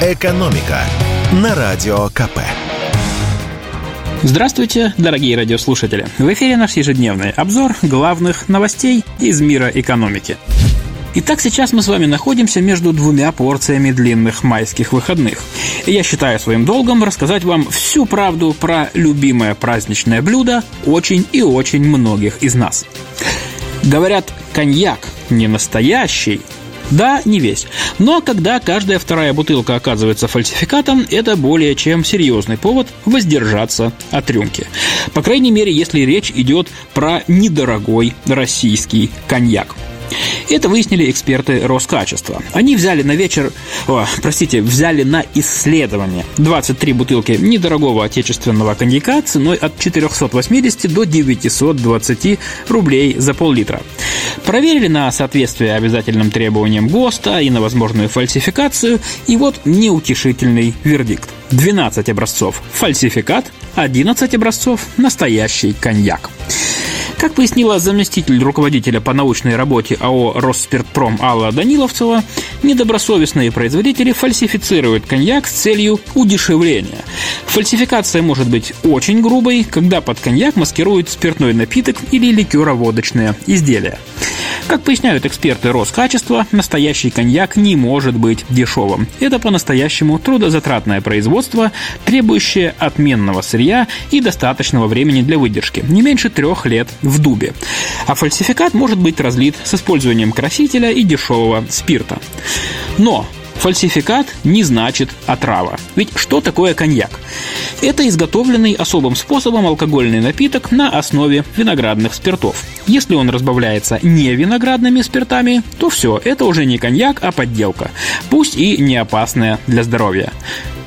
«Экономика» на Радио КП. Здравствуйте, дорогие радиослушатели! В эфире наш ежедневный обзор главных новостей из мира экономики. Итак, сейчас мы с вами находимся между двумя порциями длинных майских выходных. И я считаю своим долгом рассказать вам всю правду про любимое праздничное блюдо очень и очень многих из нас. Говорят, коньяк не настоящий, да, не весь. Но когда каждая вторая бутылка оказывается фальсификатом, это более чем серьезный повод воздержаться от рюмки. По крайней мере, если речь идет про недорогой российский коньяк. Это выяснили эксперты Роскачества. Они взяли на вечер, о, простите, взяли на исследование 23 бутылки недорогого отечественного коньяка ценой от 480 до 920 рублей за пол-литра. Проверили на соответствие обязательным требованиям ГОСТа и на возможную фальсификацию, и вот неутешительный вердикт. 12 образцов – фальсификат, 11 образцов – настоящий коньяк. Как пояснила заместитель руководителя по научной работе АО «Росспиртпром» Алла Даниловцева, недобросовестные производители фальсифицируют коньяк с целью удешевления. Фальсификация может быть очень грубой, когда под коньяк маскируют спиртной напиток или ликероводочное изделие. Как поясняют эксперты Роскачества, настоящий коньяк не может быть дешевым. Это по-настоящему трудозатратное производство, требующее отменного сырья и достаточного времени для выдержки, не меньше трех лет в дубе. А фальсификат может быть разлит с использованием красителя и дешевого спирта. Но Фальсификат не значит отрава. Ведь что такое коньяк? Это изготовленный особым способом алкогольный напиток на основе виноградных спиртов. Если он разбавляется не виноградными спиртами, то все, это уже не коньяк, а подделка. Пусть и не опасная для здоровья.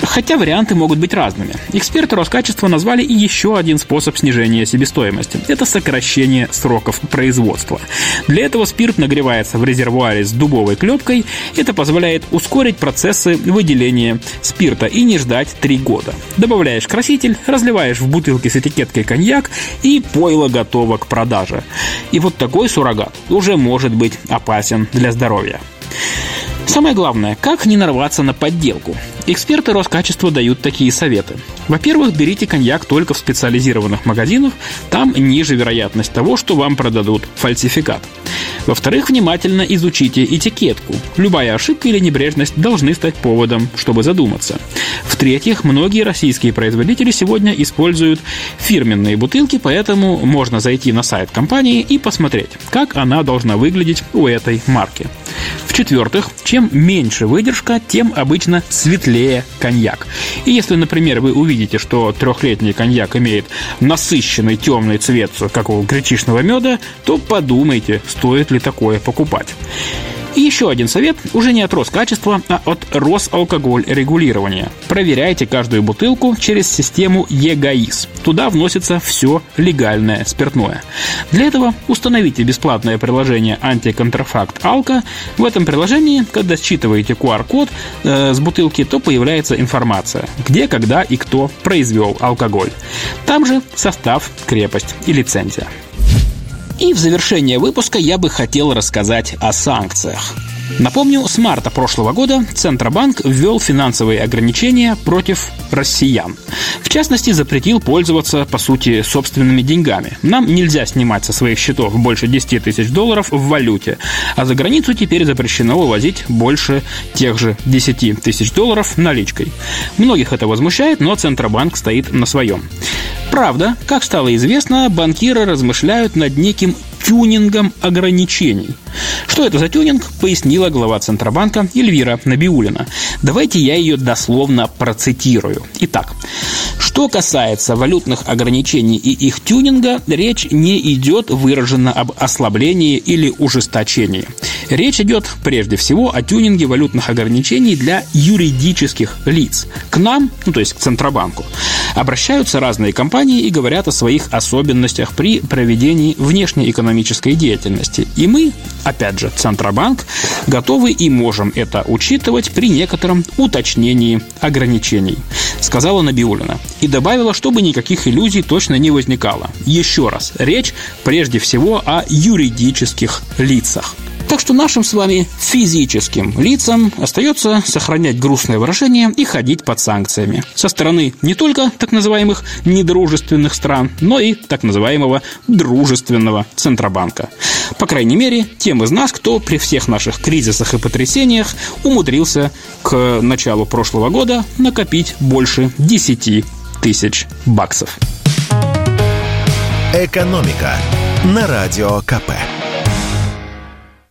Хотя варианты могут быть разными. Эксперты Роскачества назвали и еще один способ снижения себестоимости. Это сокращение сроков производства. Для этого спирт нагревается в резервуаре с дубовой клепкой. Это позволяет ускорить процессы выделения спирта и не ждать 3 года. Добавляешь краситель, разливаешь в бутылки с этикеткой коньяк и пойло готово к продаже. И вот такой суррогат уже может быть опасен для здоровья. Самое главное, как не нарваться на подделку. Эксперты Роскачества дают такие советы. Во-первых, берите коньяк только в специализированных магазинах, там ниже вероятность того, что вам продадут фальсификат. Во-вторых, внимательно изучите этикетку. Любая ошибка или небрежность должны стать поводом, чтобы задуматься. В-третьих, многие российские производители сегодня используют фирменные бутылки, поэтому можно зайти на сайт компании и посмотреть, как она должна выглядеть у этой марки. В-четвертых, чем меньше выдержка, тем обычно светлее коньяк. И если, например, вы увидите, что трехлетний коньяк имеет насыщенный темный цвет, как у гречишного меда, то подумайте, стоит ли такое покупать. И еще один совет, уже не от Роскачества, а от Росалкоголь регулирования. Проверяйте каждую бутылку через систему ЕГАИС. Туда вносится все легальное спиртное. Для этого установите бесплатное приложение антиконтрафакт Алка. В этом приложении, когда считываете QR-код э, с бутылки, то появляется информация, где, когда и кто произвел алкоголь. Там же состав, крепость и лицензия. И в завершение выпуска я бы хотел рассказать о санкциях. Напомню, с марта прошлого года Центробанк ввел финансовые ограничения против россиян. В частности, запретил пользоваться, по сути, собственными деньгами. Нам нельзя снимать со своих счетов больше 10 тысяч долларов в валюте, а за границу теперь запрещено вывозить больше тех же 10 тысяч долларов наличкой. Многих это возмущает, но Центробанк стоит на своем. Правда, как стало известно, банкиры размышляют над неким тюнингом ограничений. Что это за тюнинг, пояснила глава Центробанка Эльвира Набиулина. Давайте я ее дословно процитирую. Итак, что касается валютных ограничений и их тюнинга, речь не идет выраженно об ослаблении или ужесточении. Речь идет прежде всего о тюнинге валютных ограничений для юридических лиц. К нам, ну то есть к Центробанку, обращаются разные компании и говорят о своих особенностях при проведении внешнеэкономической деятельности. И мы, опять же, Центробанк, готовы и можем это учитывать при некотором уточнении ограничений, сказала Набиулина. И добавила, чтобы никаких иллюзий точно не возникало. Еще раз, речь прежде всего о юридических лицах. Так что нашим с вами физическим лицам остается сохранять грустное выражение и ходить под санкциями. Со стороны не только так называемых недружественных стран, но и так называемого дружественного Центробанка. По крайней мере, тем из нас, кто при всех наших кризисах и потрясениях умудрился к началу прошлого года накопить больше 10 тысяч баксов. «Экономика» на Радио КП.